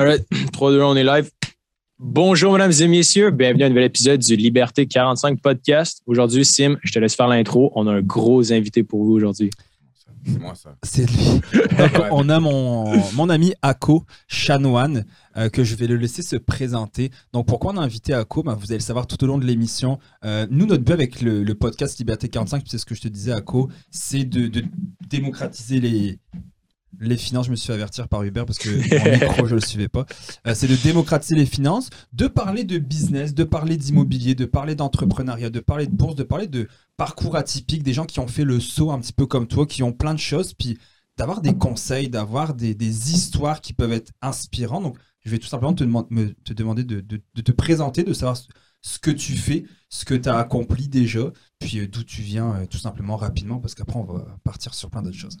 Alright, 3, 2, on est live. Bonjour, mesdames et messieurs. Bienvenue à un nouvel épisode du Liberté 45 podcast. Aujourd'hui, Sim, je te laisse faire l'intro. On a un gros invité pour vous aujourd'hui. C'est moi ça. C'est lui. Donc, on a mon, mon ami Ako Chanoine, euh, que je vais le laisser se présenter. Donc, pourquoi on a invité Ako? Ben, Vous allez le savoir tout au long de l'émission. Euh, nous, notre but avec le, le podcast Liberté 45, puis c'est ce que je te disais, Ako, c'est de, de démocratiser les, les finances. Je me suis fait avertir par Hubert parce que mon micro, je ne le suivais pas. Euh, c'est de démocratiser les finances, de parler de business, de parler d'immobilier, de parler d'entrepreneuriat, de parler de bourse, de parler de parcours atypique, des gens qui ont fait le saut un petit peu comme toi, qui ont plein de choses, puis d'avoir des conseils, d'avoir des, des histoires qui peuvent être inspirantes. Donc, je vais tout simplement te, me- te demander de, de- de te présenter, de savoir ce, ce que tu fais, ce que tu as accompli déjà, puis euh, d'où tu viens, euh, tout simplement rapidement, parce qu'après, on va partir sur plein d'autres choses.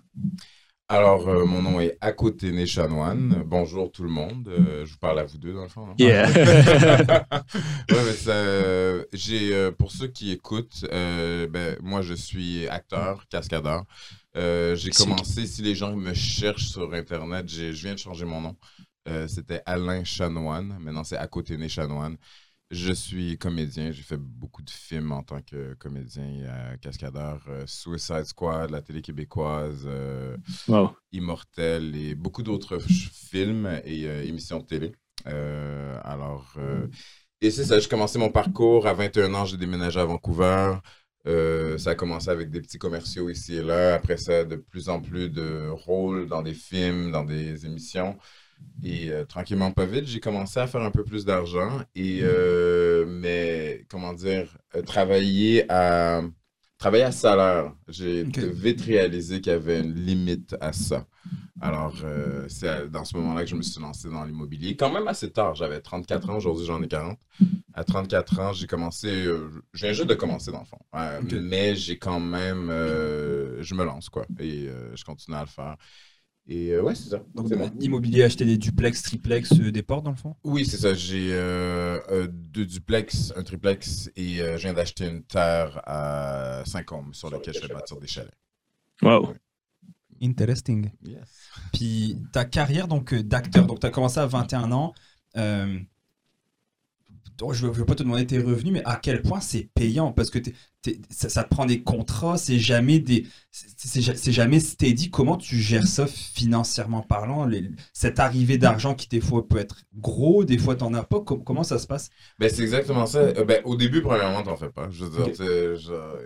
Alors, euh, mon nom est Akotene Chanoine. Bonjour tout le monde. Euh, je vous parle à vous deux dans le fond. hein? Yeah. Ouais, mais ça, euh, j'ai, pour ceux qui écoutent, ben, moi je suis acteur, cascadeur. J'ai commencé, si les gens me cherchent sur Internet, je viens de changer mon nom. C'était Alain Chanoine. Maintenant, c'est Akotene Chanoine. Je suis comédien. J'ai fait beaucoup de films en tant que comédien euh, cascadeur. Euh, Suicide Squad, la télé québécoise. euh, Wow. Immortel et beaucoup d'autres films et émissions de télé. Alors, et c'est ça, j'ai commencé mon parcours. À 21 ans, j'ai déménagé à Vancouver. Ça a commencé avec des petits commerciaux ici et là. Après ça, de plus en plus de rôles dans des films, dans des émissions. Et euh, tranquillement, pas vite, j'ai commencé à faire un peu plus d'argent. Et, euh, mais, comment dire, euh, travailler à, travailler à salaire. J'ai vite réalisé qu'il y avait une limite à ça. Alors, euh, c'est dans ce moment-là que je me suis lancé dans l'immobilier. Quand même assez tard, j'avais 34 ans, aujourd'hui j'en ai 40. À 34 ans, j'ai commencé, euh, je viens juste de commencer dans le fond. Euh. Mais j'ai quand même, je me lance quoi. Et je continue à le faire. Et euh, ouais, c'est ça. Donc, C'est bon. immobilier, acheter des duplex, triplex, euh, des portes dans le fond? Oui, c'est ça. J'ai euh, deux duplex, un triplex et euh, je viens d'acheter une terre à Saint-Côme sur laquelle je vais bâtir des chalets. Wow. Interesting. Yes. Puis ta carrière donc d'acteur, donc tu as commencé à 21 ans. euh, donc, je ne veux, pas te demander tes revenus, mais à quel point c'est payant? Parce que ça, ça te prend des contrats, c'est jamais des, c'est- c'est ja- c'est jamais steady. Comment tu gères ça financièrement parlant? Les- Cette arrivée d'argent qui des fois peut être gros, des fois t'en as pas. Com- comment ça se passe? Ben, c'est exactement ça. Euh, ben, au début, premièrement, t'en fais pas. Je veux dire, tu genre,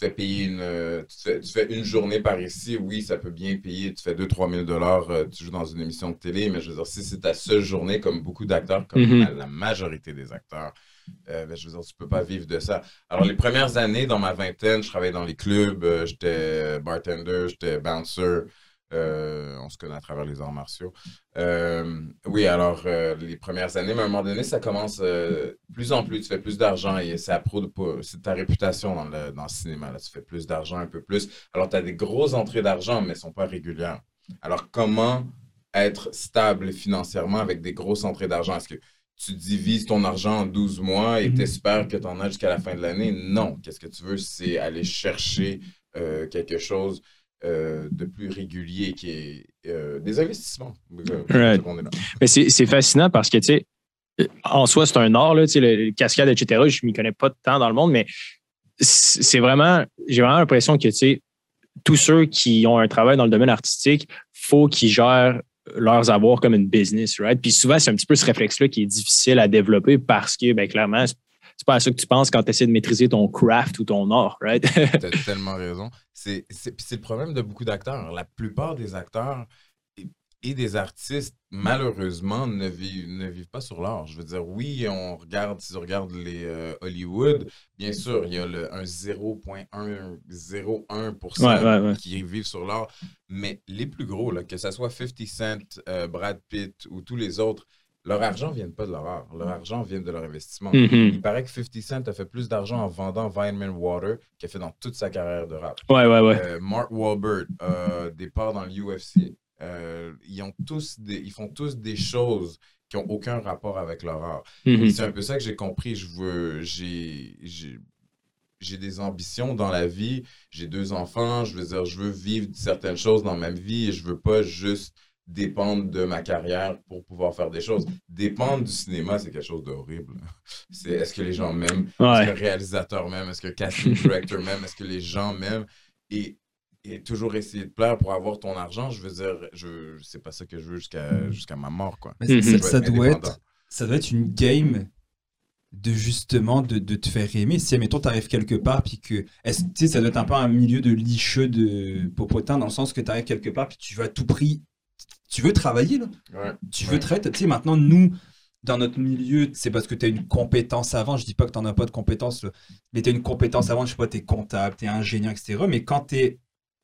fais payer une, euh, tu, fais, tu fais une journée par ici. Oui, ça peut bien payer. Tu fais 2-3 000 dollars, euh, tu joues dans une émission de télé. Mais je veux dire, si c'est ta seule journée, comme beaucoup d'acteurs, comme Mhm. la, la majorité des acteurs, euh, ben, je veux dire, tu peux pas vivre de ça. Alors, les premières années, dans ma vingtaine, je travaillais dans les clubs. euh, j'étais bartender, j'étais bouncer. Euh, on se connaît à travers les arts martiaux. Oui, alors les premières années, mais à un moment donné, ça commence plus en plus, tu fais plus d'argent et c'est à c'est ta réputation dans le, dans le cinéma. Là. Tu fais plus d'argent, un peu plus. Alors, tu as des grosses entrées d'argent, mais elles sont pas régulières. Alors, comment être stable financièrement avec des grosses entrées d'argent? Est-ce que tu divises ton argent en 12 mois et tu espères que tu en as jusqu'à la fin de l'année? Non. Qu'est-ce que tu veux? C'est aller chercher euh, quelque chose euh, de plus régulier qui est euh, des investissements. Right. c'est fascinant parce que, tu sais, en soi, c'est un art, là, tu sais, le, le cascade, etc. Je m'y connais pas tant dans le monde, mais c'est c'est vraiment, j'ai vraiment l'impression que, tu sais, tous ceux qui ont un travail dans le domaine artistique, faut qu'ils gèrent leurs avoirs comme une business, right? Puis souvent, c'est un petit peu ce réflexe-là qui est difficile à développer parce que, ben, clairement, c'est pas à ça que tu penses quand tu essaies de maîtriser ton craft ou ton art, right? T'as tellement raison. C'est le problème de beaucoup d'acteurs. La plupart des acteurs et, des artistes, malheureusement, ne vivent, ne vivent pas sur l'art. Je veux dire, oui, on regarde, si on regarde les euh, Hollywood, bien sûr, il y a le, un 0,101% Ouais, ouais, ouais. qui vivent sur l'art. Mais les plus gros, là, que ce soit 50 Cent, euh, Brad Pitt ou tous les autres, leur argent ne vient pas de leur art. Leur argent vient de leur investissement. Mhm. Il paraît que 50 Cent a fait plus d'argent en vendant Vitamin Water qu'il a fait dans toute sa carrière de rap. Ouais, ouais, ouais. Euh, Mark Wahlberg des parts dans l'UFC. Euh, ils, ont tous des, ils font tous des choses qui n'ont aucun rapport avec leur art. Mhm. Et C'est un peu ça que j'ai compris. Je veux, j'ai, j'ai, j'ai des ambitions dans la vie. J'ai deux enfants. Je veux dire, je veux vivre certaines choses dans ma vie et je veux pas juste dépendre de ma carrière pour pouvoir faire des choses. Dépendre du cinéma, c'est quelque chose d'horrible. C'est est-ce que les gens m'aiment, est-ce que le réalisateur m'aime, est-ce que le casting director m'aime, est-ce que les gens m'aiment? Et, et, toujours essayer de plaire pour avoir ton argent, je veux dire, je c'est pas ça que je veux jusqu'à jusqu'à ma mort quoi. Mais ça, doit être, ça doit être une game de justement de, de, te faire aimer. Si, admettons, t'arrives quelque part, puis que. Est-ce, ça doit être un peu un milieu de licheux de popotin, dans le sens que tu arrives quelque part, puis tu veux à tout prix. Tu veux travailler, là. tu veux traiter. Tu sais, maintenant, nous, dans notre milieu, c'est parce que tu as une compétence avant. Je dis pas que tu n'en as pas de compétence, mais tu as une compétence avant. Je sais pas, tu es comptable, tu es ingénieur, etc. Mais quand tu es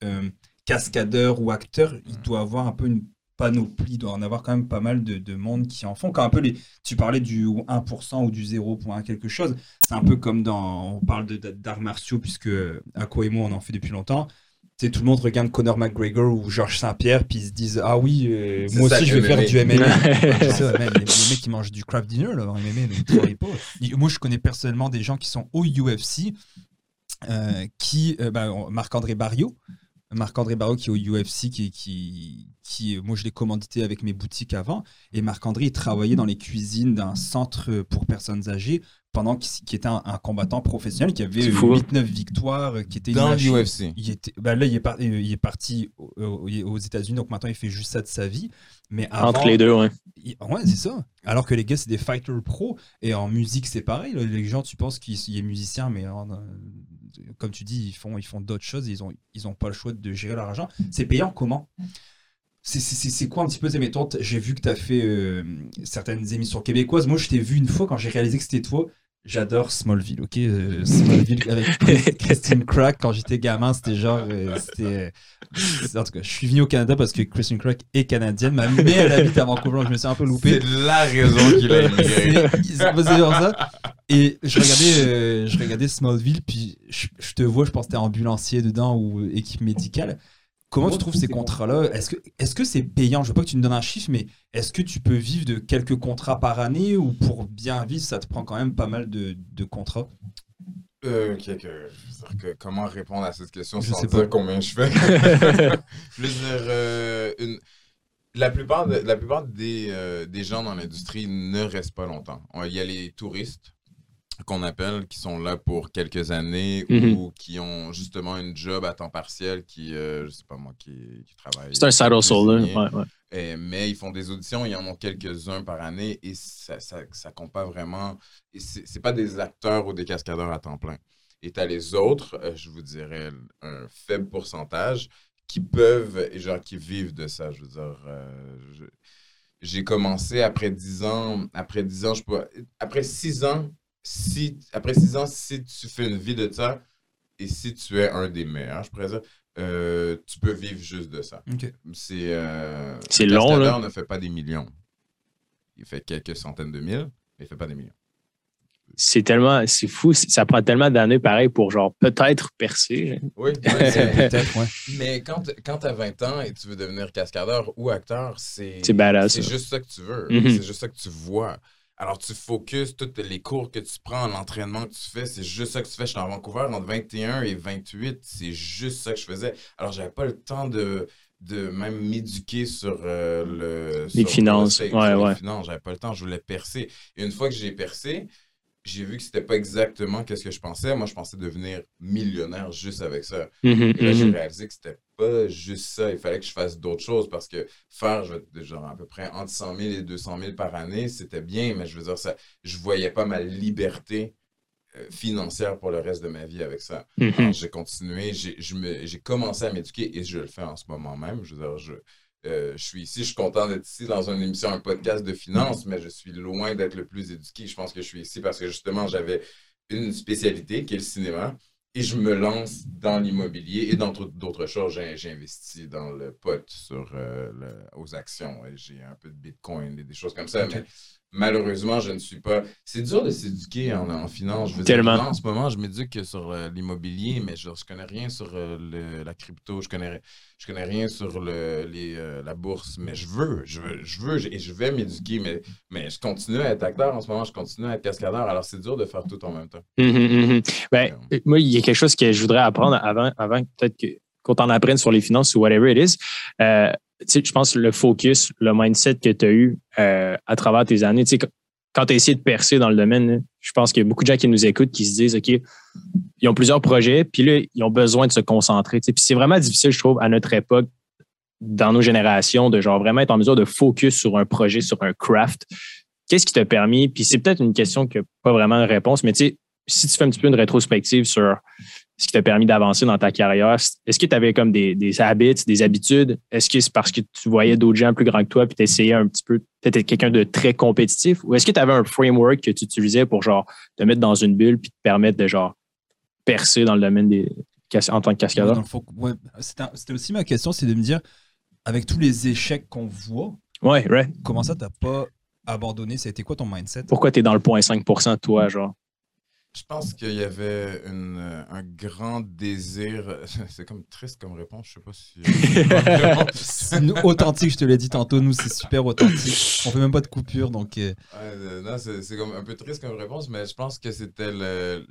euh, cascadeur ou acteur, il doit avoir un peu une panoplie, il doit en avoir quand même pas mal de, monde qui en font. Quand un peu les, tu parlais du 1% ou du 0.1 quelque chose, c'est un peu comme dans, on parle d'arts martiaux, puisque à quoi et moi on en fait depuis longtemps. Tu tout le monde regarde Conor McGregor ou Georges Saint-Pierre, puis ils se disent Ah oui, euh, moi aussi je vais faire du MMA. les, mecs qui mangent du craft dinner, là, MMA, pas. moi je connais personnellement des gens qui sont au UFC, euh, qui, euh, bah, Marc-André Barrio, Marc-André Barreau qui est au UFC, qui, qui, qui, moi je l'ai commandité avec mes boutiques avant, et Marc-André il travaillait dans les cuisines d'un centre pour personnes âgées pendant qu'il était un, combattant professionnel qui avait 8-9 victoires, qui était dans l'UFC. Il était, bah là il est, il est parti aux, États-Unis, donc maintenant il fait juste ça de sa vie. Mais Entre les deux, ouais. ouais, c'est ça. Alors que les gars, c'est des fighters pro, et en musique, c'est pareil. Les gens, tu penses qu'il est musicien, mais comme tu dis, ils font, ils font d'autres choses, ils n'ont ils ont pas le choix de gérer leur argent. C'est payant comment? C'est quoi un petit peu tes méthodes J'ai vu que tu as fait euh, certaines émissions québécoises. Moi, je t'ai vu une fois quand j'ai réalisé que c'était toi. J'adore Smallville, ok euh, Smallville avec Christine Crack quand j'étais gamin, c'était genre. Euh, c'était, en tout cas, je suis venu au Canada parce que Christine Crack est canadienne. Ma mère, elle habite à Vancouver, je me suis un peu loupé. C'est la raison qu'il a immigré. C'est ça. Et je regardais, euh, je regardais Smallville, puis je, te vois, je pense que t'es ambulancier dedans ou équipe médicale. Comment tu trouves ces contrats-là? Est-ce que est-ce que c'est payant? Je veux pas que tu me donnes un chiffre, mais est-ce que tu peux vivre de quelques contrats par année ou pour bien vivre, ça te prend quand même pas mal de, de contrats? Euh, que, comment répondre à cette question je sans sais dire pas. combien je fais? Je veux dire, euh, une, la plupart, la plupart des, euh, des gens dans l'industrie ne restent pas longtemps. Il y a les touristes qu'on appelle, qui sont là pour quelques années mhm. ou qui ont justement une job à temps partiel qui, euh, je sais pas moi, qui, qui travaille. C'est un ouais, ouais. mais ils font des auditions, y en ont quelques-uns par année et ça, ça, ça compte pas vraiment. Et c'est pas des acteurs ou des cascadeurs à temps plein. Et tu as les autres, euh, je vous dirais un faible pourcentage, qui peuvent, et genre qui vivent de ça. Je veux dire, euh, j'ai commencé après 10 ans, après 10 ans, je peux, après 6 ans, si, après six ans, si tu fais une vie de ça, et si tu es un des meilleurs, je pourrais dire, euh, tu peux vivre juste de ça. C'est euh, long. Là. ne fait pas des millions. Il fait quelques centaines de mille, mais il fait pas des millions. C'est tellement, c'est fou, ça prend tellement d'années pareil pour genre peut-être percer. Oui, peut-être, ouais. Mais quand, quand tu as 20 ans et tu veux devenir cascadeur ou acteur, c'est c'est juste ça que tu veux. Mm-hmm. C'est juste ça que tu vois. Alors, tu focuses tous les cours que tu prends, l'entraînement que tu fais, c'est juste ça que tu fais. Je suis en Vancouver entre 21 et 28, c'est juste ça que je faisais. Alors, j'avais pas le temps de, de même m'éduquer sur euh, le. Les finances. ouais, ouais. J'avais pas le temps, je voulais percer. Et une fois que j'ai percé, j'ai vu que c'était pas exactement ce que je pensais. Moi, je pensais devenir millionnaire juste avec ça. Et là, j'ai mm-hmm. réalisé que c'était pas juste ça. Il fallait que je fasse d'autres choses parce que faire genre à peu près entre 100 000 et 200 000 par année, c'était bien, mais je veux dire, ça, je voyais pas ma liberté euh, financière pour le reste de ma vie avec ça. Mm-hmm. J'ai continué, j'ai commencé à m'éduquer et je le fais en ce moment même. Je veux dire, je, euh, je suis ici, je suis content d'être ici dans une émission, un podcast de finance, mais je suis loin d'être le plus éduqué. Je pense que je suis ici parce que justement, j'avais une spécialité qui est le cinéma et je me lance dans l'immobilier et dans d'autres choses. J'ai investi dans le pot sur euh, aux actions. J'ai un peu de bitcoin et des choses comme ça. Mais malheureusement, je ne suis pas. C'est dur de s'éduquer en, finance. Je veux Tellement. Dire, en ce moment, je m'éduque sur euh, l'immobilier, mais je ne connais rien sur euh, la crypto. Je connais, je connais rien sur le, les, euh, la bourse. Mais je veux, je veux, je veux et je vais m'éduquer. Mais, mais je continue à être acteur en ce moment. Je continue à être cascadeur. Alors, c'est dur de faire tout en même temps. Hum, hum, hum, ben, moi, il y a quelque chose que je voudrais apprendre avant, avant peut-être que qu'on t'en apprenne sur les finances ou whatever it is. Euh, je pense le focus, le mindset que tu as eu euh, à travers tes années, quand tu as essayé de percer dans le domaine, je pense qu'il y a beaucoup de gens qui nous écoutent qui se disent OK, ils ont plusieurs projets, puis là, ils ont besoin de se concentrer. Puis c'est vraiment difficile, je trouve, à notre époque, dans nos générations, de genre vraiment être en mesure de focus sur un projet, sur un craft. Qu'est-ce qui t'a permis? Puis c'est peut-être une question qui n'a pas vraiment de réponse, mais tu sais, si tu fais un petit peu une rétrospective sur ce qui t'a permis d'avancer dans ta carrière, est-ce que tu avais comme des, des habits, des habitudes? Est-ce que c'est parce que tu voyais d'autres gens plus grands que toi puis tu essayais un petit peu, peut-être quelqu'un de très compétitif? Ou est-ce que tu avais un framework que tu utilisais pour genre te mettre dans une bulle puis te permettre de genre percer dans le domaine des en tant que cascadeur? C'était aussi ma question, c'est de me dire, avec tous les échecs qu'on voit, ouais, comment ça t'as pas abandonné? Ça a été quoi ton mindset? Pourquoi tu es dans le 0.5% toi, genre? Je pense qu'il y avait une, un grand désir. C'est comme triste comme réponse, je sais pas si. c'est authentique, je te l'ai dit tantôt. Nous, c'est super authentique. On fait même pas de coupure, donc. Euh. Ouais, non, c'est comme un peu triste comme réponse, mais je pense que c'était le.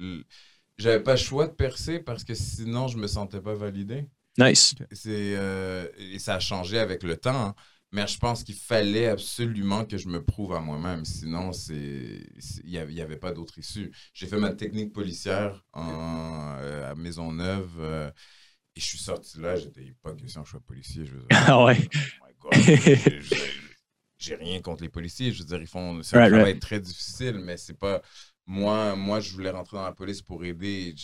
J'avais pas le choix de percer parce que sinon, je me sentais pas validé. Nice. C'est euh, et ça a changé avec le temps. Hein. Mais je pense qu'il fallait absolument que je me prouve à moi-même. Sinon, il n'y avait, avait, pas d'autre issue. J'ai fait ma technique policière en, euh, à Maisonneuve. Euh, et je suis sorti là, j'étais pas question que je sois policier. Je ah ouais. Oh j'ai rien contre les policiers. Je veux dire, ils font. C'est un travail très difficile, mais c'est pas. Moi, moi, je voulais rentrer dans la police pour aider.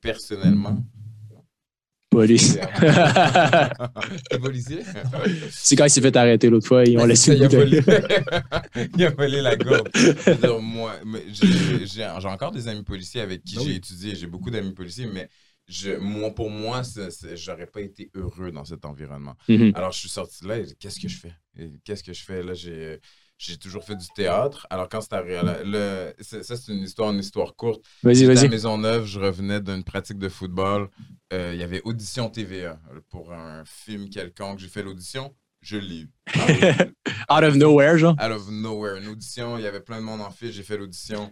personnellement, Police. policier? C'est quand il s'est fait arrêter l'autre fois, ils ont laissé il, a volé... il a volé la gourde. moi, j'ai encore des amis policiers avec qui ah j'ai étudié. J'ai beaucoup d'amis policiers, mais je, moi, pour moi, j'aurais pas été heureux dans cet environnement. Mm-hmm. Alors, je suis sorti là et qu'est-ce que je fais? Qu'est-ce que je fais? Là, j'ai j'ai toujours fait du théâtre. Alors, quand c'était le, ça, c'est une histoire, une histoire courte. Vas-y, vas-y. à Maisonneuve, je revenais d'une pratique de football. Euh, il y avait audition TVA pour un film quelconque. J'ai fait l'audition, je l'ai eu. Out of nowhere, genre? Out of nowhere. Une audition, il y avait plein de monde en file, j'ai fait l'audition.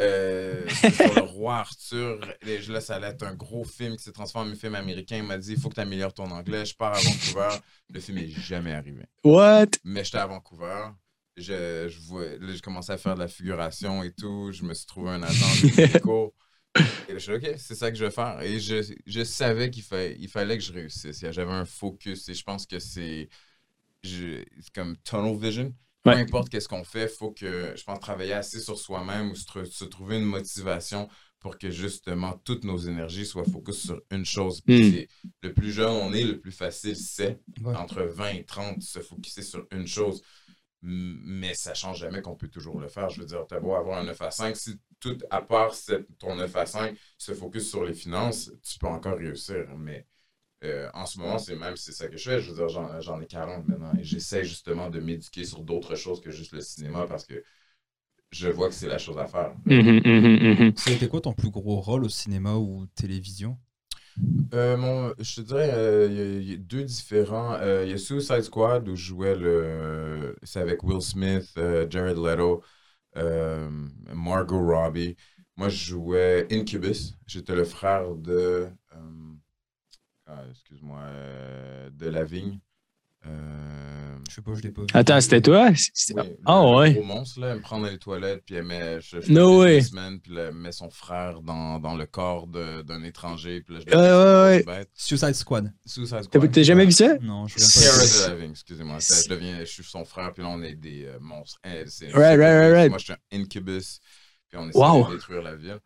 Euh, sur le roi Arthur. Et là, ça allait être un gros film qui s'est transformé en film américain. Il m'a dit il faut que tu améliores ton anglais. Je pars à Vancouver. Le film n'est jamais arrivé. What? Mais j'étais à Vancouver je, je, vois, là, je commençais à faire de la figuration et tout. Je me suis trouvé un agent de Et je suis OK, c'est ça que je vais faire. Et je, je savais qu'il fallait, il fallait que je réussisse. J'avais un focus et je pense que c'est comme tunnel vision. Peu importe qu'est-ce qu'on fait, il faut que, je pense, travailler assez sur soi-même ou se, trouver une motivation pour que justement toutes nos énergies soient focus sur une chose. Hmm. Le plus jeune on est, le plus facile c'est, entre 20 et 30, se focuser sur une chose mais ça change jamais qu'on peut toujours le faire. Je veux dire, tu as beau avoir un 9 à 5, si tout, à part ton 9 à 5, se focus sur les finances, tu peux encore réussir. Mais euh, en ce moment, c'est même c'est ça que je fais. Je veux dire, j'en ai 40 maintenant et j'essaie justement de m'éduquer sur d'autres choses que juste le cinéma parce que je vois que c'est la chose à faire. Mm-hmm, C'était quoi ton plus gros rôle au cinéma ou télévision? Euh, mon, je te dirais, euh, il y, a deux différents. Euh, il y a Suicide Squad où je jouais le. C'est avec Will Smith, Jared Leto, Margot Robbie. Moi, je jouais Incubus. J'étais le frère de. Ah, excuse-moi, de Lavigne. Euh, je sais pas, je l'ai pas vu. Attends, c'était toi? ah ouais. gros monstre, là, elle me prend dans les toilettes, puis elle met, je, je no way. Semaine, puis elle met son frère dans, dans le corps d'un étranger, puis là, je ouais, ouais, ouais. Suicide Squad. Suicide Squad. T'as jamais vu ça? Non, je viens pas. excusez-moi. Je, deviens, je suis son frère, puis là, on est des euh, monstres. right, right, right, right. Moi, je suis un incubus, puis on essaie de détruire la ville.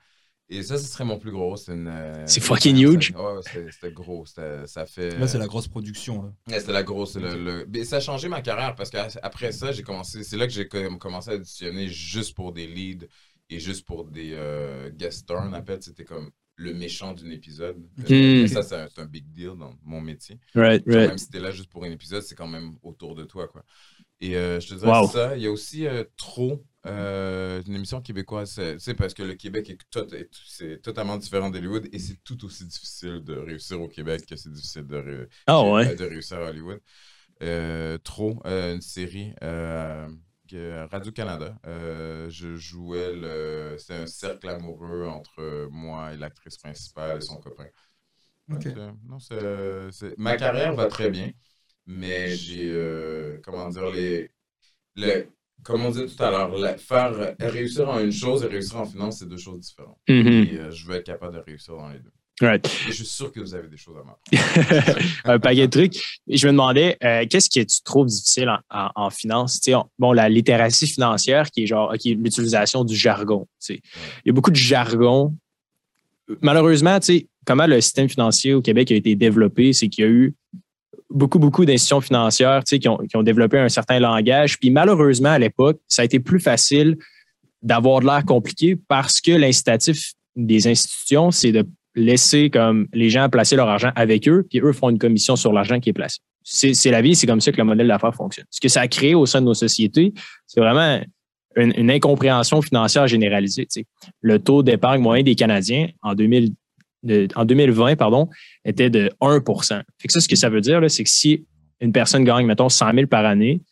Et ça, ce serait mon plus gros. C'est une. Euh, c'est fucking huge. Ouais, c'était gros. Ça fait. Là, c'est la grosse production. Là. Ouais, c'était la grosse. Le, Mais ça a changé ma carrière parce qu'après ça, j'ai commencé. C'est là que j'ai commencé à auditionner juste pour des leads et juste pour des euh, guest stars, on appelle. C'était comme le méchant d'un épisode. Mm. Ça, c'est un, big deal dans mon métier. Right, right. Même si t'es là juste pour un épisode, c'est quand même autour de toi, quoi. Et euh, je te dirais ça. Il y a aussi trop euh, une émission québécoise, c'est parce que le Québec est, totalement différent d'Hollywood et c'est tout aussi difficile de réussir au Québec que c'est difficile de, ah de réussir à Hollywood. Euh, trop, euh, une série. Radio-Canada. je jouais le. C'est un cercle amoureux entre moi et l'actrice principale et son copain. Non, Ma carrière va très bien, mais j'ai, euh, comment dire, les, les, comme on dit tout à l'heure, faire réussir en une chose et réussir en finance, c'est deux choses différentes. Mm-hmm. Et, euh, je veux être capable de réussir dans les deux. Right. Et je suis sûr que vous avez des choses à m'apprendre. un paquet de trucs. Je me demandais, euh, qu'est-ce que tu trouves difficile en, en, finance? bon, la littératie financière, qui est genre l'utilisation du jargon. Il y a beaucoup de jargon. Malheureusement, comment le système financier au Québec a été développé, c'est qu'il y a eu beaucoup, beaucoup d'institutions financières qui ont, développé un certain langage. Puis malheureusement, à l'époque, ça a été plus facile d'avoir de l'air compliqué parce que l'incitatif des institutions, c'est de laisser comme les gens placer leur argent avec eux, puis eux font une commission sur l'argent qui est placé. C'est la vie, c'est comme ça que le modèle d'affaires fonctionne. Ce que ça a créé au sein de nos sociétés, c'est vraiment une, incompréhension financière généralisée. Le taux d'épargne moyen des Canadiens en, 2000, en 2020 pardon, était de 1 fait que ça, ce que ça veut dire, c'est que si une personne gagne, mettons, 100 000 par année,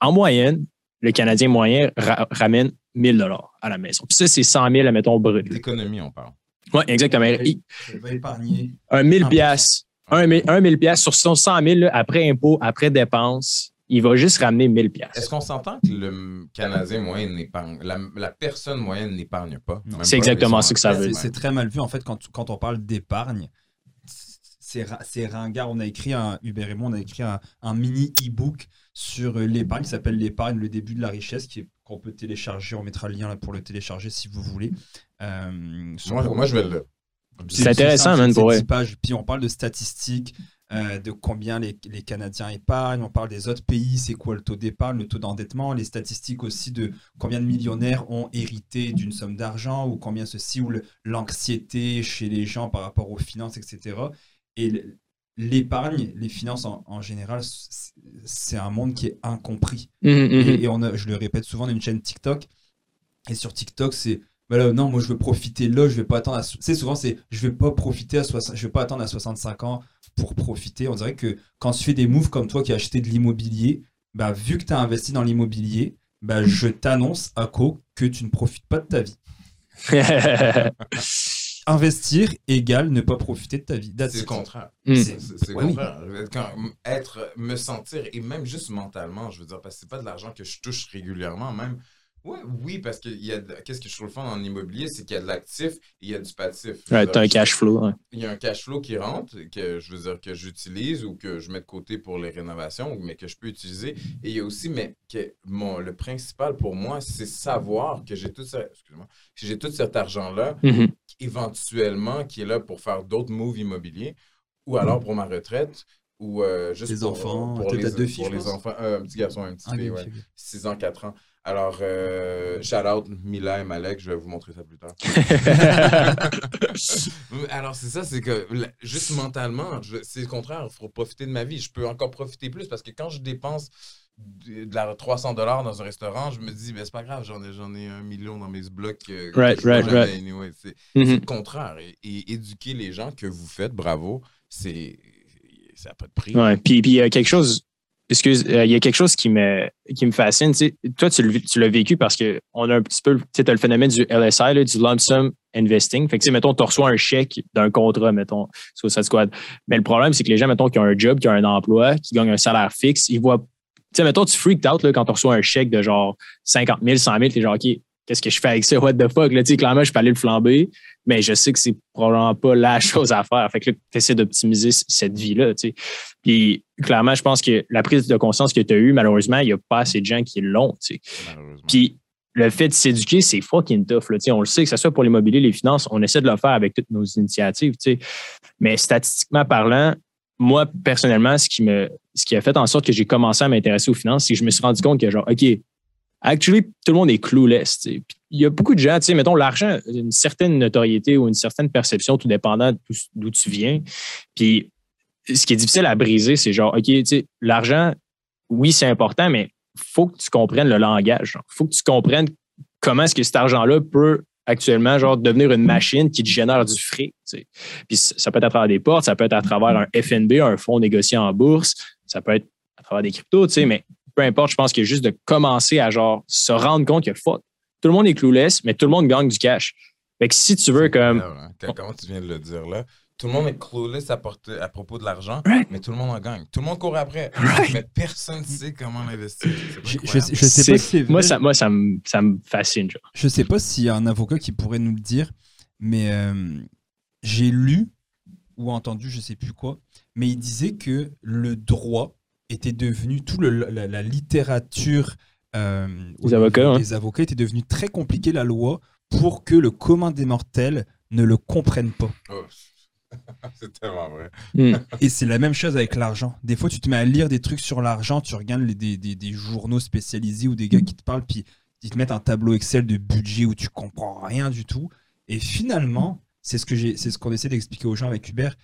en moyenne, le Canadien moyen ramène 1000 dollars à la maison. Puis ça, c'est 100 000, mettons, brut. L'économie, on parle. Oui, exactement. Il va épargner. Un 1000 pièces, un, 1000 pièces sur son 100 000 après impôt, après dépenses, il va juste ramener 1000 pièces. Est-ce qu'on s'entend que le Canadien moyen n'épargne, la, personne moyenne n'épargne pas? C'est exactement ce que ça veut dire. C'est très mal vu, en fait, quand, quand on parle d'épargne. C'est ringard. On a écrit un, Hubert et moi, on a écrit un, un mini e-book sur l'épargne qui s'appelle L'épargne, le début de la richesse, qui est qu'on peut télécharger. On mettra le lien là pour le télécharger si vous voulez. Euh, moi, je vais le. C'est intéressant, même, pour Puis on parle de statistiques, euh, de combien les, les, Canadiens épargnent. On parle des autres pays, c'est quoi le taux d'épargne, le taux d'endettement, les statistiques aussi de combien de millionnaires ont hérité d'une somme d'argent ou combien ceci ou l'anxiété chez les gens par rapport aux finances, etc. Et l'épargne, les finances en, général, c'est un monde qui est incompris. Mmh, mmh, et, on je le répète souvent, on a une chaîne TikTok. Et sur TikTok, c'est bah non, moi je veux profiter là, je vais pas attendre à. C'est souvent, c'est je vais pas profiter à je vais pas attendre à 65 ans pour profiter. On dirait que quand tu fais des moves comme toi qui as acheté de l'immobilier, bah, vu que tu as investi dans l'immobilier, bah, je t'annonce, à co que tu ne profites pas de ta vie. investir égale ne pas profiter de ta vie. C'est le contraire. Mm. C'est le contraire. être, me sentir, et même juste mentalement, je veux dire, parce que c'est pas de l'argent que je touche régulièrement, même. Oui, oui, parce que qu'est-ce que je trouve fun en immobilier, c'est qu'il y a de l'actif et il y a du passif. Ouais, tu as un cash flow. Il y a un cash flow qui rentre, que je veux dire que j'utilise ou que je mets de côté pour les rénovations, mais que je peux utiliser. Et il y a aussi, mais que mon, le principal pour moi, c'est savoir que j'ai tout, j'ai tout cet argent-là, mm-hmm. éventuellement, qui est là pour faire d'autres moves immobiliers ou alors pour ma retraite ou euh, juste les pour, enfants, pour, les, deux filles, pour les enfants, euh, un petit garçon, un petit fille, 6 ans, 4 ans. Alors, euh, shout out Mila et Malek, je vais vous montrer ça plus tard. Alors, c'est ça, c'est que juste mentalement, c'est le contraire, il faut profiter de ma vie. Je peux encore profiter plus parce que quand je dépense de, la 300 dollars dans un restaurant, je me dis, ben, c'est pas grave, j'en ai, j'en ai un million dans mes blocs. Euh, right, right, right. c'est, mm-hmm. le contraire. Et, éduquer les gens que vous faites, bravo, c'est ça n'a pas de prix. Ouais, puis il y a quelque chose excuse, euh, il y a quelque chose qui me, qui me fascine. toi, tu l'as vécu parce qu'on a un petit peu, tu as le phénomène du LSI, du lump sum investing. Fait que, mettons, tu reçois un chèque d'un contrat, mettons, sur cette squad. Mais le problème, c'est que les gens, mettons, qui ont un job, qui ont un emploi, qui gagnent un salaire fixe, ils voient. Tu sais, mettons, tu freaked out là, quand tu reçois un chèque de genre 50 000, 100 000, tu es genre, OK, qu'est-ce que je fais avec ça? What the fuck? Là, tu sais, clairement, je peux aller le flamber, mais je sais que c'est probablement pas la chose à faire. Fait que là, tu essaies d'optimiser cette vie-là, tu sais. Puis, clairement, je pense que la prise de conscience que tu as eue, malheureusement, il n'y a pas assez de gens qui l'ont, tu sais. Puis, le fait de s'éduquer, c'est fucking tough. Là, on le sait, que ce soit pour l'immobilier, les finances, on essaie de le faire avec toutes nos initiatives. Mais statistiquement parlant, moi, personnellement, ce qui, me, ce qui a fait en sorte que j'ai commencé à m'intéresser aux finances, c'est que je me suis rendu compte que, genre, OK, actually, tout le monde est clueless. Il y a beaucoup de gens, tu sais, mettons, l'argent, une certaine notoriété ou une certaine perception, tout dépendant d'où tu viens. Puis, ce qui est difficile à briser, c'est genre, OK, l'argent, oui, c'est important, mais faut que tu comprennes le langage. Il faut que tu comprennes comment est-ce que cet argent-là peut actuellement genre devenir une machine qui te génère du fric. Puis ça peut être à travers des portes, ça peut être à travers un FNB, un fonds négocié en bourse, ça peut être à travers des cryptos, mais peu importe, je pense que juste de commencer à genre se rendre compte que fuck, tout le monde est clouless, mais tout le monde gagne du cash. Fait que si tu veux comme. Hein. Comment tu viens de le dire là? tout le monde est clueless à, porter- à propos de l'argent, Right. mais tout le monde en gagne. Tout le monde court après, Right. mais personne ne sait comment l'investir. Je, sais- je sais pas si c'est moi, vrai. ça, moi ça, me, ça me fascine. Genre. Je sais pas s'il y a un avocat qui pourrait nous le dire, mais euh, j'ai lu ou entendu, je sais plus quoi, mais il disait que le droit était devenu, tout le, la, la littérature euh, Des avocats, hein. avocats était devenue très compliquée, la loi, pour que le commun des mortels ne le comprenne pas. Oh. c'est tellement vrai. Et c'est la même chose avec l'argent. Des fois, tu te mets à lire des trucs sur l'argent, tu regardes les- des, des- des journaux spécialisés ou des gars qui te parlent, puis ils te mettent un tableau Excel de budget où tu comprends rien du tout. Et finalement, c'est ce que j'ai, c'est ce qu'on essaie d'expliquer aux gens avec Hubert.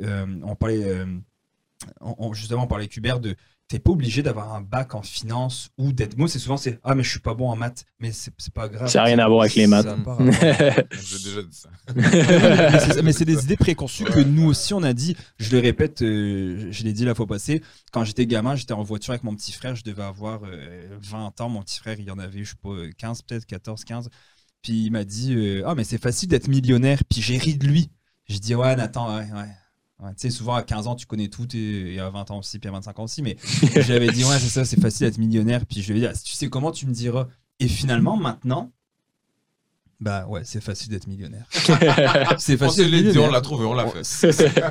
Euh, on parlait, euh, on- on- justement, on parlait avec Hubert de, t'es pas obligé d'avoir un bac en finance ou d'être. Moi, c'est souvent c'est ah mais je suis pas bon en maths, mais c'est pas grave. Ça n'a rien à voir avec les maths. J'ai déjà dit ça. mais c'est- des idées préconçues que nous aussi on a dit. Je le répète, euh, je l'ai dit la fois passée. Quand j'étais gamin, j'étais en voiture avec mon petit frère. Je devais avoir euh, 20 ans. Mon petit frère, il y en avait, je sais pas, euh, 15 peut-être, 14, 15. Puis il m'a dit euh, Ah, mais c'est facile d'être millionnaire. Puis j'ai ri de lui. Je dis Ouais, Nathan, ouais, ouais. Ouais, tu sais, souvent à 15 ans, tu connais tout, et, et à 20 ans aussi, puis à 25 ans aussi. Mais j'avais dit Ouais, c'est ça, c'est facile d'être millionnaire. Puis je lui ai dit Ah, si tu sais comment, tu me diras? Et finalement, maintenant, bah ouais, c'est facile d'être millionnaire. c'est On facile dit, on millionnaire. l'a trouvé, on l'a fait.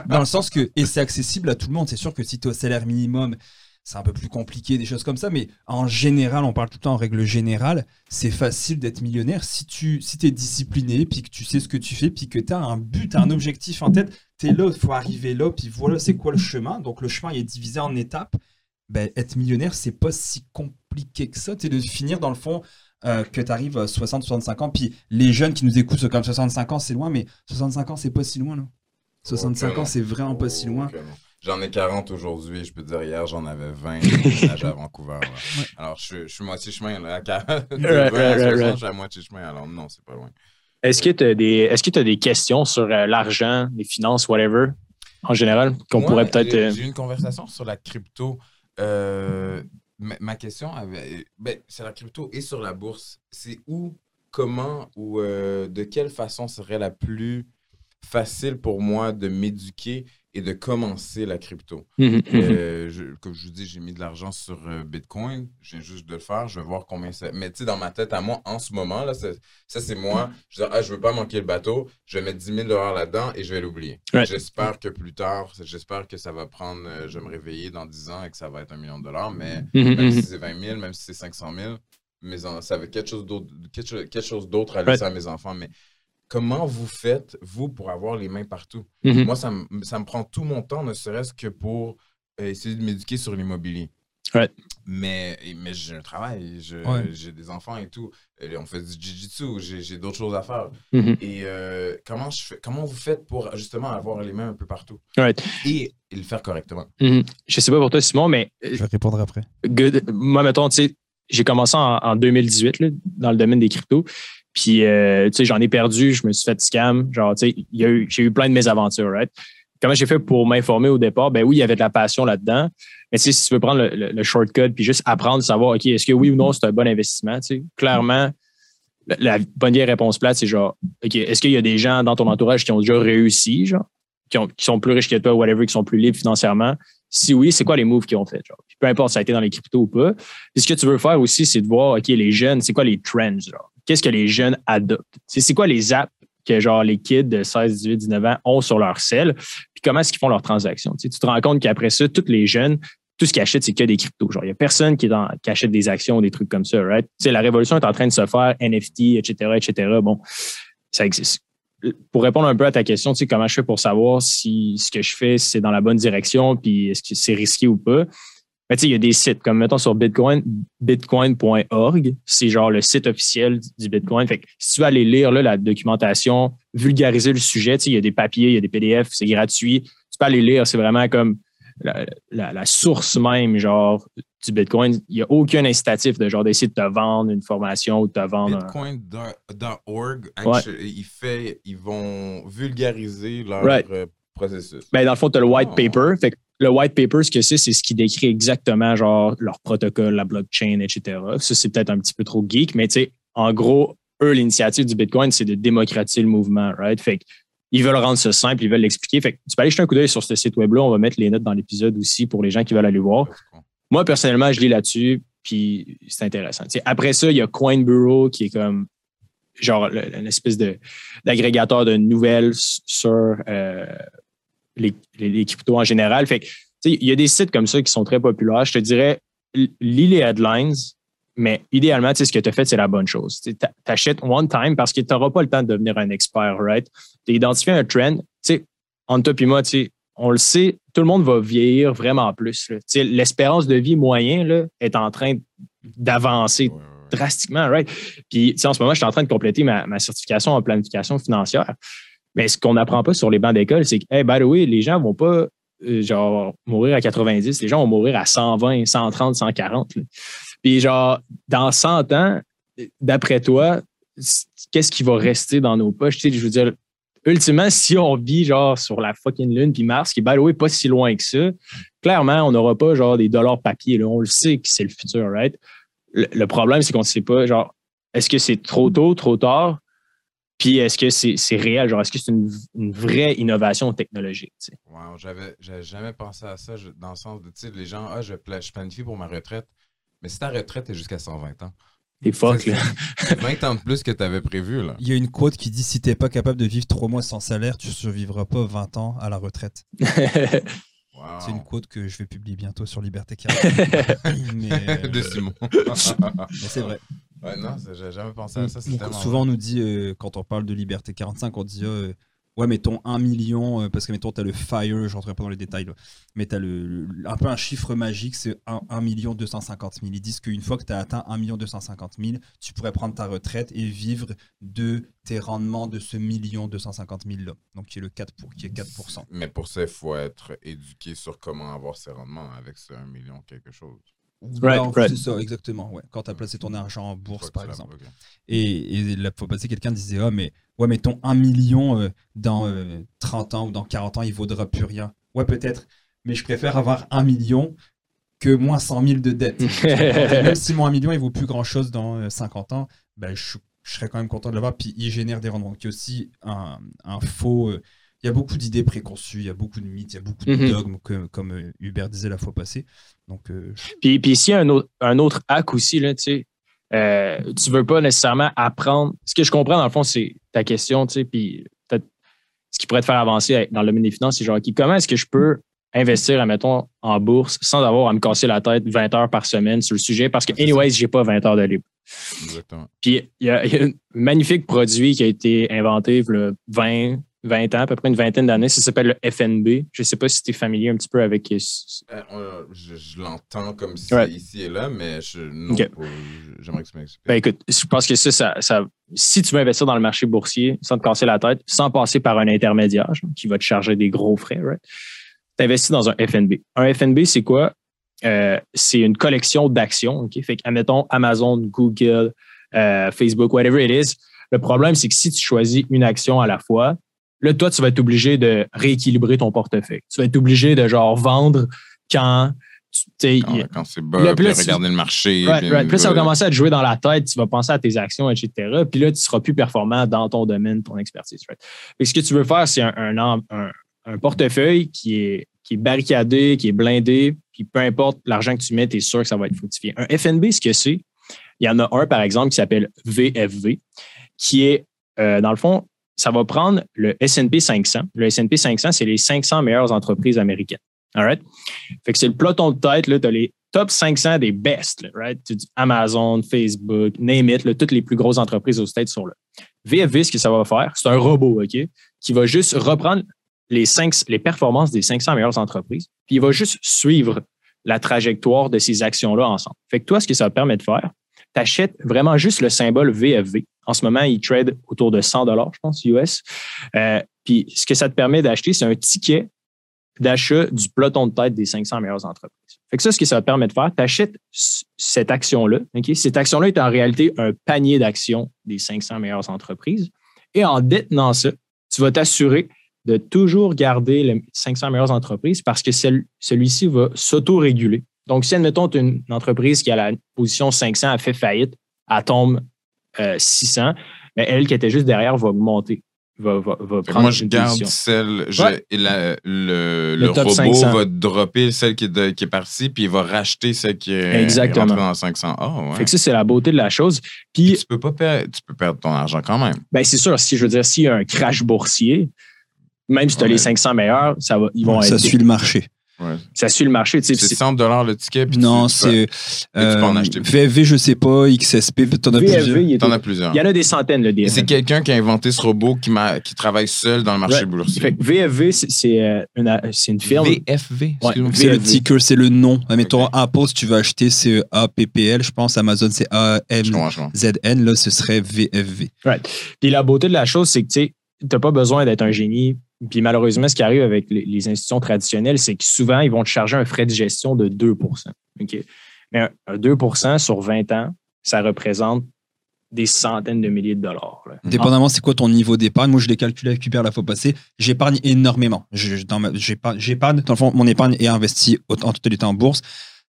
Dans le sens que, et c'est accessible à tout le monde, c'est sûr que si tu es au salaire minimum, c'est un peu plus compliqué, des choses comme ça, mais en général, on parle tout le temps en règle générale, c'est facile d'être millionnaire si tu si es discipliné, puis que tu sais ce que tu fais, puis que tu as un but, un objectif en tête, tu es là, il faut arriver là, puis voilà, c'est quoi le chemin? Donc le chemin il est divisé en étapes. Ben, être millionnaire, c'est pas si compliqué que ça, tu de finir dans le fond. euh, que tu arrives à 60-65 ans, puis les jeunes qui nous écoutent, c'est comme 65 ans, c'est loin, mais 65 ans, c'est pas si loin, là. 65 Ok, ans, c'est vraiment pas si loin. Non. J'en ai 40 aujourd'hui, je peux te dire, hier j'en avais 20, nage à Vancouver. Ouais. Alors je, suis- je suis moitié chemin, là, à 40, de Right, 20 à right, right, 60, right. je suis à moitié chemin, alors non, c'est pas loin. Est-ce que tu as, tu as des questions sur euh, l'argent, les finances, whatever, en général, qu'on pourrait peut-être. j'ai- euh, J'ai eu une conversation sur la crypto. Euh, ma, ma question, avait- ben, c'est la crypto et sur la bourse. C'est où, comment ou euh, de quelle façon serait la plus facile pour moi de m'éduquer et de commencer la crypto? mhm, mhm. Euh, je- comme je vous dis, j'ai mis de l'argent sur euh, Bitcoin. Je viens juste de le faire. Je vais voir combien ça. Mais tu sais, dans ma tête, à moi, en ce moment, là, ça, c'est moi. Je dis, ah, je veux pas manquer le bateau. Je vais mettre 10 000 là-dedans et je vais l'oublier. Right. J'espère que plus tard, j'espère que ça va prendre. euh, je vais me réveiller dans 10 ans et que ça va être un million de dollars. Mais même si c'est 20 000, même si c'est 500 000, mes en- ça va être quelque chose d'autre quelque chose, quelque chose d'autre à Right. laisser à mes enfants. Mais comment vous faites, vous, pour avoir les mains partout? Mhm. Moi, ça me, ça me prend tout mon temps, ne serait-ce que pour euh, essayer de m'éduquer sur l'immobilier. Right. Mais, mais j'ai un travail, Ouais. j'ai des enfants et tout. Et on fait du jiu-jitsu, j'ai j'ai d'autres choses à faire. Mhm. Et euh, comment, je fais, comment vous faites pour justement avoir les mains un peu partout? Right. et, et le faire correctement? Mhm. Je sais pas pour toi, Simon, mais euh, Je vais répondre après. good. moi, mettons, tu sais, j'ai commencé en, en 2018 là, dans le domaine des cryptos. Puis, euh, tu sais, j'en ai perdu, je me suis fait scam. Genre, tu sais, j'ai eu plein de mésaventures, right? Comment j'ai fait pour m'informer au départ? Ben oui, il y avait de la passion là-dedans. Mais si tu veux prendre le, le- le shortcut puis juste apprendre, savoir, OK, est-ce que oui ou non, c'est un bon investissement? Tu sais, clairement, la, bonne réponse plate, c'est genre, OK, est-ce qu'il y a des gens dans ton entourage qui ont déjà réussi, genre, qui, ont- qui sont plus riches que toi, whatever, qui sont plus libres financièrement? Si oui, c'est quoi les moves qu'ils ont fait? Genre? Peu importe si ça a été dans les cryptos ou pas. Puis ce que tu veux faire aussi, c'est de voir, OK, les jeunes, c'est quoi les trends? Genre? Qu'est-ce que les jeunes adoptent? C'est quoi les apps que genre les kids de 16, 18, 19 ans ont sur leur sel? Puis comment est-ce qu'ils font leurs transactions? Tu te rends compte qu'après ça, tous les jeunes, tout ce qu'ils achètent, c'est que des cryptos. Genre, il n'y a personne qui, achète des actions ou des trucs comme ça, right? La révolution est en train de se faire, NFT, etc., etc. Bon, ça existe. Pour répondre un peu à ta question, tu sais, comment je fais pour savoir si ce que je fais, c'est dans la bonne direction, puis est-ce que c'est risqué ou pas? Ben, tu sais, il y a des sites comme, mettons, sur Bitcoin, bitcoin.org. C'est genre le site officiel du Bitcoin. Fait que si tu veux aller lire là, la documentation, vulgariser le sujet, tu sais, il y a des papiers, il y a des PDF, c'est gratuit. Tu peux aller lire, c'est vraiment comme la, la- la source même, genre, du Bitcoin. Il n'y a aucun incitatif de genre d'essayer de te vendre une formation ou de te vendre un- Bitcoin.org, Ouais. actually, il fait, ils vont vulgariser leur Right. euh, processus. Ben, dans le fond, tu as le white Oh. paper. Fait que le white paper, ce que c'est, c'est ce qui décrit exactement genre leur protocole, la blockchain, etc. Ça, c'est peut-être un petit peu trop geek, mais tu sais, en gros, eux, l'initiative du Bitcoin, c'est de démocratiser le mouvement, right? Fait ils veulent rendre ça simple, ils veulent l'expliquer. Fait que tu peux aller jeter un coup d'œil sur ce site web-là. On va mettre les notes dans l'épisode aussi pour les gens qui veulent aller voir. Moi, personnellement, je lis là-dessus, puis c'est intéressant. après ça, il y a Coin Bureau qui est comme genre une espèce d'agrégateur de, nouvelles sur euh, les, les, cryptos en général. Fait que, il y a des sites comme ça qui sont très populaires. Je te dirais, lis les headlines, mais idéalement, ce que tu as fait, c'est la bonne chose. Tu achètes one time parce que tu n'auras pas le temps de devenir un expert, right? Tu identifié un trend. Entre toi et moi, on le sait, tout le monde va vieillir vraiment plus. L'espérance de vie moyenne là, est en train d'avancer drastiquement, right? Puis, en ce moment, je suis en train de compléter ma, certification en planification financière. Mais ce qu'on n'apprend pas sur les bancs d'école, c'est que, hey, by the way, les gens ne vont pas euh, genre mourir à 90, les gens vont mourir à 120, 130, 140. Puis genre, dans 100 ans, d'après toi, qu'est-ce qui va rester dans nos poches? Tu sais, je veux dire, ultimement, si on vit genre sur la fucking Lune puis Mars, qui by the way, pas si loin que ça, clairement, on n'aura pas genre des dollars papier. On le sait que c'est le futur, right? Le, problème, c'est qu'on ne sait pas, genre, est-ce que c'est trop tôt, trop tard? Puis est-ce que c'est réel? Genre, est-ce que c'est une, vraie innovation technologique? Wow, j'avais jamais pensé à ça dans le sens de, tu sais, les gens, ah, je, je planifie pour ma retraite. Mais si ta retraite est jusqu'à 120 ans. T'es fuck, là. 20 ans de plus que tu avais prévu, là. Il y a une quote qui dit si t'es pas capable de vivre trois mois sans salaire, tu survivras pas 20 ans à la retraite. C'est une quote que je vais publier bientôt sur Liberté 40. mais, de Simon. mais c'est vrai. Ouais, non, j'ai jamais pensé à ça. Souvent, on nous dit, euh, quand on parle de Liberté 45, on dit euh, Ouais, mettons 1 million, euh, parce que mettons, tu as le FIRE, je rentrerai pas dans les détails, mais tu as le, un peu un chiffre magique, c'est 1, million 250 000. Ils disent qu'une fois que tu as atteint 1 million 250 000, tu pourrais prendre ta retraite et vivre de tes rendements de ce million 250 000 là, donc qui est le 4 pour, qui est 4 Mais pour ça, il faut être éduqué sur comment avoir ces rendements avec ce 1 million quelque chose. C'est ça, exactement. Ouais. Quand tu as placé ton argent en bourse, par exemple. Et, et la fois passée, quelqu'un disait oh, mais ouais, mettons 1 million euh, dans 30 euh, ans ou dans 40 ans, il vaudra plus rien. Ouais, peut-être, mais je préfère avoir 1 million que moins 100 000 de dettes. même si mon 1 million, il vaut plus grand-chose dans 50 euh, ans, ben, je, serais quand même content de l'avoir. Puis il génère des rendements. Donc, il y a aussi un, un faux il y a beaucoup d'idées préconçues, il y a beaucoup de mythes, il y a beaucoup de mhm. dogmes, comme Hubert disait la fois passée. Donc, puis, puis ici, un autre, un autre hack aussi, là, tu sais, euh, tu veux pas nécessairement apprendre. Ce que je comprends, dans le fond, c'est ta question, tu sais, puis ce qui pourrait te faire avancer dans le domaine des finances, c'est genre, comment est-ce que je peux investir, admettons, en bourse sans avoir à me casser la tête 20 heures par semaine sur le sujet? Parce que, anyways, j'ai pas 20 heures de libre. Exactement. Puis, il y, a un magnifique produit qui a été inventé le 20, 20 ans, à peu près une vingtaine d'années. Ça s'appelle le FNB. Je ne sais pas si tu es familier un petit peu avec. Euh, euh, je, l'entends comme si ici et là, mais je, j'aimerais que tu m'expliques. Ben, écoute, je pense que ça, ça, si tu veux investir dans le marché boursier sans te casser la tête, sans passer par un intermédiaire qui va te charger des gros frais, tu investis dans un FNB. Un FNB, c'est quoi? Euh, c'est une collection d'actions. Fait admettons Amazon, Google, Facebook, whatever it is. Le problème, c'est que si tu choisis une action à la fois, Là, toi, tu vas être obligé de rééquilibrer ton portefeuille. Tu vas être obligé de genre vendre quand tu quand, quand c'est bas, puis regarder le marché. Puis ça va commencer à te jouer dans la tête, tu vas penser à tes actions, etc. Puis là, tu seras plus performant dans ton domaine, ton expertise. Et ce que tu veux faire, c'est un, un, portefeuille qui est, qui est barricadé, qui est blindé, puis peu importe l'argent que tu mets, tu es sûr que ça va être fructifié. Un FNB, ce que c'est, il y en a un, par exemple, qui s'appelle VFV, qui est, euh, dans le fond, ça va prendre le S&P 500. Le S&P 500, c'est les 500 meilleures entreprises américaines. All? Fait c'est le peloton de tête, là, tu les top 500 des best, right? Amazon, Facebook, name it, toutes les plus grosses entreprises aux States sont là. VFV, ce que ça va faire, c'est un robot, OK, qui va juste reprendre les, les performances des 500 meilleures entreprises, puis il va juste suivre la trajectoire de ces actions-là ensemble. Fait que toi, ce que ça va permettre de faire, tu achètes vraiment juste le symbole VFV. En ce moment, il trade autour de 100 dollars, je pense, US. Euh, puis ce que ça te permet d'acheter, c'est un ticket d'achat du peloton de tête des 500 meilleures entreprises. Fait que ça, ce que ça te permet de faire, tu achètes cette action-là. Cette action-là est en réalité un panier d'actions des 500 meilleures entreprises. Et en détenant ça, tu vas t'assurer de toujours garder les 500 meilleures entreprises parce que celui-ci va s'auto-réguler. Donc, si, admettons, tu une entreprise qui a la position 500 a fait faillite, elle tombe 600, euh, mais elle qui était juste derrière va augmenter. va, va, va prendre Moi, je une garde position. celle. je- Ouais. et la- le, Le le robot 500. va dropper celle qui est, de- qui est partie, puis il va racheter celle qui est Exactement. rentrée dans 500. Ah, ouais. Fait que ça, c'est la beauté de la chose. Puis, Puis tu peux pas perdre, tu peux perdre ton argent quand même. ben, c'est sûr, si je veux dire, s'il y a un crash boursier, même si tu as Ouais. les 500 meilleurs, ça va, ils vont ça être- suit le marché. Ouais. ça suit le marché. C'est puis 100 le ticket. puis Non, tu- tu peux- c'est en euh, acheter plus. VFV, je sais pas, XSP, t'en as VFV, plusieurs. T'en as plusieurs. il y en a des centaines, le c'est quelqu'un qui a inventé ce robot qui, m'a- qui travaille seul dans le marché Ouais. boursier. Fait que VFV, c'est- c'est euh, une, c'est une firme. VFV. C'est le VFV. ticker, c'est le nom. Admettons, Ok. Apple, si tu veux acheter, c'est APPL, je pense. Amazon, c'est. AMZN. Là, ce serait VFV. Right. Puis la beauté de la chose, c'est que tu n'as pas besoin d'être un génie. Puis malheureusement, ce qui arrive avec les, institutions traditionnelles, c'est que souvent, ils vont te charger un frais de gestion de 2 OK? Mais un, un 2% sur 20 ans, ça représente des centaines de milliers de dollars. là. Dépendamment, c'est quoi ton niveau d'épargne? Moi, je l'ai calculé avec Hubert la fois passée. J'épargne énormément. J'épargne, dans le fond, mon épargne est investie en totalité en bourse.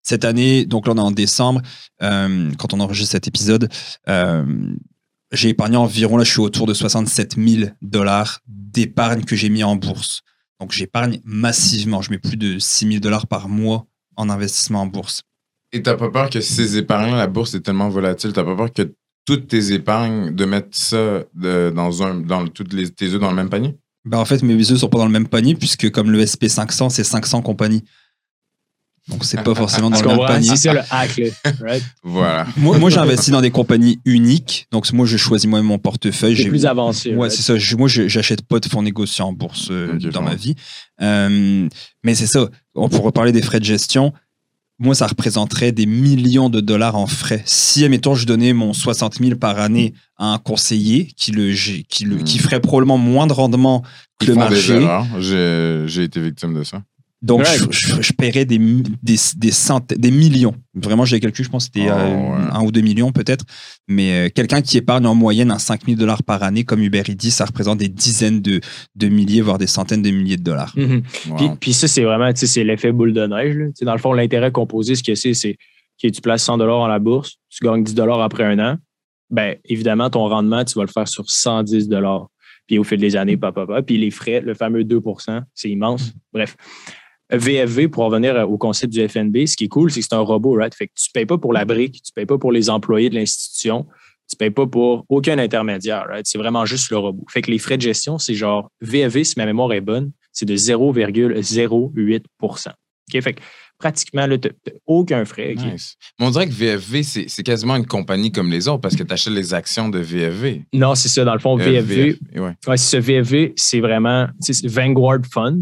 Cette année, donc là, on est en décembre, euh, quand on enregistre cet épisode, euh, j'ai épargné environ, là, je suis autour de 67 000 dollars d'épargne que j'ai mis en bourse. Donc, j'épargne massivement. Je mets plus de 6 000 dollars par mois en investissement en bourse. Et t'as pas peur que ces épargnes, la bourse est tellement volatile, t'as pas peur que toutes tes épargnes, de mettre ça de- dans un, dans le- toutes les, tes œufs dans le même panier? Ben, en fait, mes œufs sont pas dans le même panier, puisque comme le SP500, c'est 500 compagnies. Donc, c'est pas forcément dans le même panier. C'est ça le hack. Right? Voilà. Moi, moi j'ai investi dans des compagnies uniques. Donc, moi, je choisis moi-même mon portefeuille. C'est J'ai- plus avancé. Ouais, right? c'est ça. Je- moi, je- j'achète pas de fonds négociés en bourse euh, dans ma vie. Euh, mais c'est ça. On pourrait parler des frais de gestion. Moi, ça représenterait des millions de dollars en frais. Si, admettons, je donnais mon 60 000 par année à un conseiller qui, le, qui, le, Hmm. qui ferait probablement moins de rendement que Ils le marché. j'ai été victime de ça. Donc, Ouais. je, je- je paierais des, des, des centaines, des millions. Vraiment, j'ai calculé, je pense que c'était Oh, euh, ouais. un ou deux millions peut-être. Mais euh, quelqu'un qui épargne en moyenne un 5 000 dollars par année, comme Uber dit, ça représente des dizaines de, de milliers, voire des centaines de milliers de dollars. Mhm. Wow. Puis, puis ça, c'est vraiment, c'est l'effet boule de neige. là. Dans le fond, l'intérêt composé, ce que c'est, c'est que tu places 100 dans la bourse, tu gagnes 10 après un an. Ben, évidemment, ton rendement, tu vas le faire sur 110 Puis au fil des années, papa, papa. Puis les frais, le fameux 2 c'est immense. Bref. VFV, pour revenir au concept du FNB, ce qui est cool, c'est que c'est un robot, right? Fait que tu ne payes pas pour la brique, tu ne payes pas pour les employés de l'institution, tu ne payes pas pour aucun intermédiaire, right? C'est vraiment juste le robot. Fait que les frais de gestion, c'est genre VFV, si ma mémoire est bonne, c'est de 0,08 OK? Fait que pratiquement, n'as aucun frais. Nice. Mais on dirait que VFV, c'est quasiment une compagnie comme les autres parce que tu achètes les actions de VFV. Non, c'est ça. Dans le fond, Euh, VFV, Ouais. Ouais, c'est ça. VFV, c'est vraiment Vanguard Fund.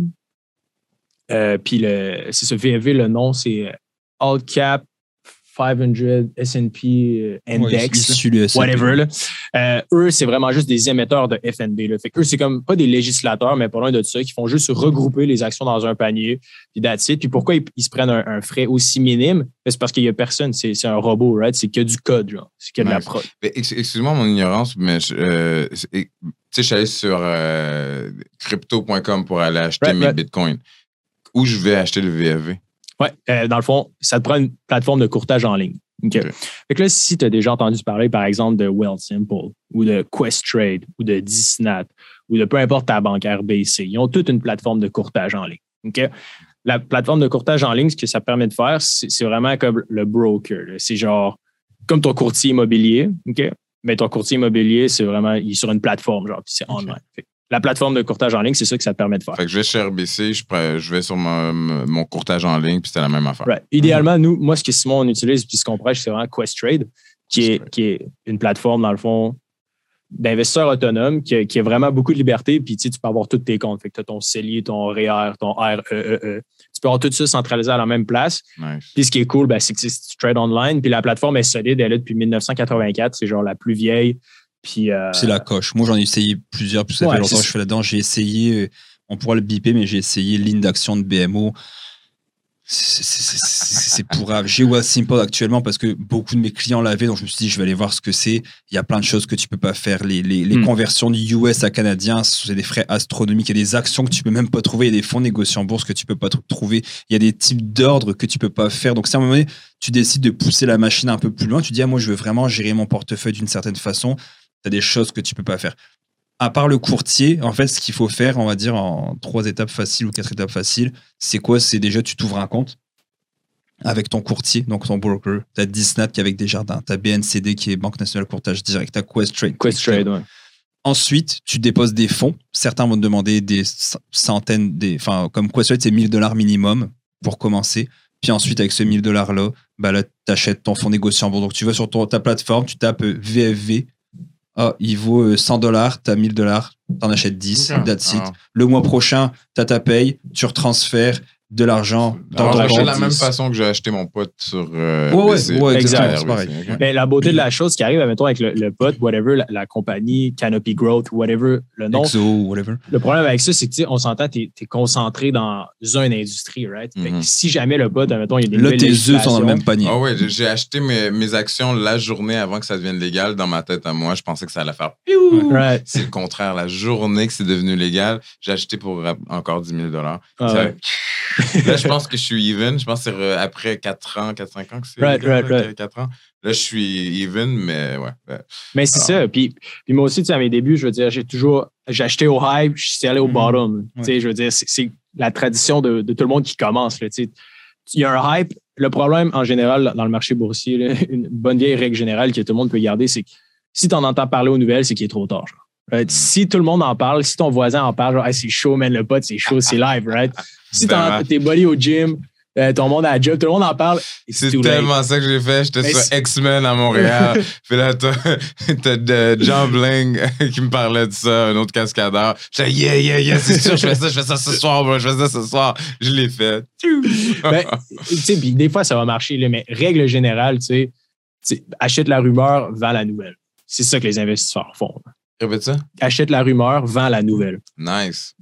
Euh, puis le- c'est ce VFV, le nom, c'est euh, All Cap 500 S&P euh, Index. whatever. Là. Euh, eux, c'est vraiment juste des émetteurs de FNB. Là. Fait que eux, c'est comme pas des législateurs, mais pas loin de ça, qui font juste regrouper les actions dans un panier, puis that's it. Puis pourquoi ils, ils se prennent un, un frais aussi minime? Ben, C'est parce qu'il y a personne, c'est un robot, right? C'est que du code, genre. C'est que de la prod. Ex- Excuse-moi mon ignorance, mais je, euh, c'est- tu sais, je suis allé sur euh, crypto.com pour aller acheter Right, mes right. bitcoins. Où je vais acheter le VFV? Ouais, euh, dans le fond, ça te prend une plateforme de courtage en ligne. OK. OK. Fait que là, si tu as déjà entendu parler, par exemple, de Wealthsimple ou de Questrade ou de Disnat ou de peu importe ta banque RBC, ils ont toute une plateforme de courtage en ligne. OK? La plateforme de courtage en ligne, ce que ça permet de faire, c'est vraiment comme le broker. C'est genre comme ton courtier immobilier. OK? Mais ton courtier immobilier, c'est vraiment, il est sur une plateforme, genre, puis c'est online. Fait la plateforme de courtage en ligne, c'est ça que ça te permet de faire. Fait que je vais chez RBC, je, prends- je vais sur mon, mon courtage en ligne, puis c'était la même affaire. Right. Idéalement, nous, moi, ce que Simon on utilise puis ce qu'on prêche, c'est vraiment Questrade, qui est, Questrade. qui est une plateforme, dans le fond, d'investisseurs autonomes qui a, qui a vraiment beaucoup de liberté. Puis tu sais, tu peux avoir tous tes comptes. Fait que tu as ton CELI, ton REER, ton REEE. Tu peux avoir tout ça centralisé à la même place. Nice. Puis ce qui est cool, ben, c'est que tu tu trades online. Puis la plateforme est solide. Elle est là depuis 1984. C'est genre la plus vieille. Puis. euh, C'est la coche. Moi, j'en ai essayé plusieurs, puis ça Ouais, fait longtemps c'est que je fais là-dedans. J'ai essayé, euh, on pourra le biper, mais j'ai essayé ligne d'action de BMO. C'est- c'est- C'est c'est pourrave. J'ai Simple actuellement parce que beaucoup de mes clients l'avaient, donc je me suis dit, je vais aller voir ce que c'est. Il y a plein de choses que tu peux pas faire. Les, les, les Hmm. conversions du US à canadien, c'est des frais astronomiques. Il y a des actions que tu peux même pas trouver. Il y a des fonds négociés en bourse que tu peux pas tr- trouver. Il y a des types d'ordres que tu peux pas faire. Donc, si à un moment donné, tu décides de pousser la machine un peu plus loin, tu dis, ah, moi, je veux vraiment gérer mon portefeuille d'une certaine façon, tu as des choses que tu peux pas faire. à part le courtier, en fait, ce qu'il faut faire, on va dire, en trois étapes faciles ou quatre étapes faciles, c'est quoi? C'est déjà, tu t'ouvres un compte avec ton courtier, donc ton broker. Tu as Disnat qui est avec Desjardins, tu as BNCD qui est Banque Nationale Courtage Direct, tu as Questrade. Questrade, ouais. Ensuite, tu déposes des fonds. Certains vont te demander des centaines, des, enfin, comme Questrade, c'est 1000 dollars minimum pour commencer. Puis ensuite, avec ce 1000 dollars-là, bah là, tu achètes ton fonds négociant. Bon, donc tu vas sur ta plateforme, tu tapes VFV. Ah, il vaut 100 dollars, tu as 1000 dollars, tu en achètes 10, that's it. Ah. Le mois prochain, tu as ta paye, tu retransfères de l'argent dans Alors, ton j'ai acheté compte. de la même façon que j'ai acheté mon pote sur euh, Ouais, ouais, exact, pareil. Mais la beauté de la chose qui arrive, mettons, avec le, le pote, whatever, la, la compagnie, Canopy Growth, whatever le nom, Exo, whatever. Le problème avec ça, c'est que tu sais, on s'entend, tu es, concentré dans une industrie, right? Fait que Mhm. si jamais le pote, mettons, il y a des Là, tes œufs sont dans le même panier. Ah ouais, j'ai- acheté mes, mes actions la journée avant que ça devienne légal. Dans ma tête à moi, je pensais que ça allait faire piou. Right. C'est le contraire. La journée que c'est devenu légal, j'ai acheté pour encore 10 000 Ah ouais. Là, je pense que je suis even. Je pense que c'est après 4 ans, 4-5 ans que c'est. Right, légal, right, là, right. 4 ans. Là, je suis even, mais ouais. ouais. Mais c'est Alors. ça. Puis, puis moi aussi, tu sais, à mes débuts, je veux dire, j'ai toujours, j'ai acheté au hype, je suis allé au Mhm. bottom. Tu sais, je veux dire, c'est- c'est la tradition de, de tout le monde qui commence. là, tu sais. Il y a un hype. Le problème, en général, dans le marché boursier, là, une bonne vieille règle générale que tout le monde peut garder, c'est que si tu en entends parler aux nouvelles, c'est qu'il est trop tard. genre. Right? Si tout le monde en parle, si ton voisin en parle, genre, Hey, c'est chaud, man, le pote, c'est chaud, c'est live, right? Si t'es buddy au gym, euh, ton monde à la job, tout le monde en parle. C'est late. tellement ça que j'ai fait. J'étais sur X-Men à Montréal. Puis là, t'as John Bling qui me parlait de ça, un autre cascadeur. J'étais, yeah, yeah, yeah, c'est sûr, je fais ça, je fais ça ce soir, bro, je fais ça ce soir. Je l'ai fait. Ben, tu sais, puis des fois, ça va marcher, là, mais règle générale, tu sais, achète la rumeur, vend la nouvelle. C'est ça que les investisseurs font. Répète ça. Achète la rumeur, vend la nouvelle. Nice.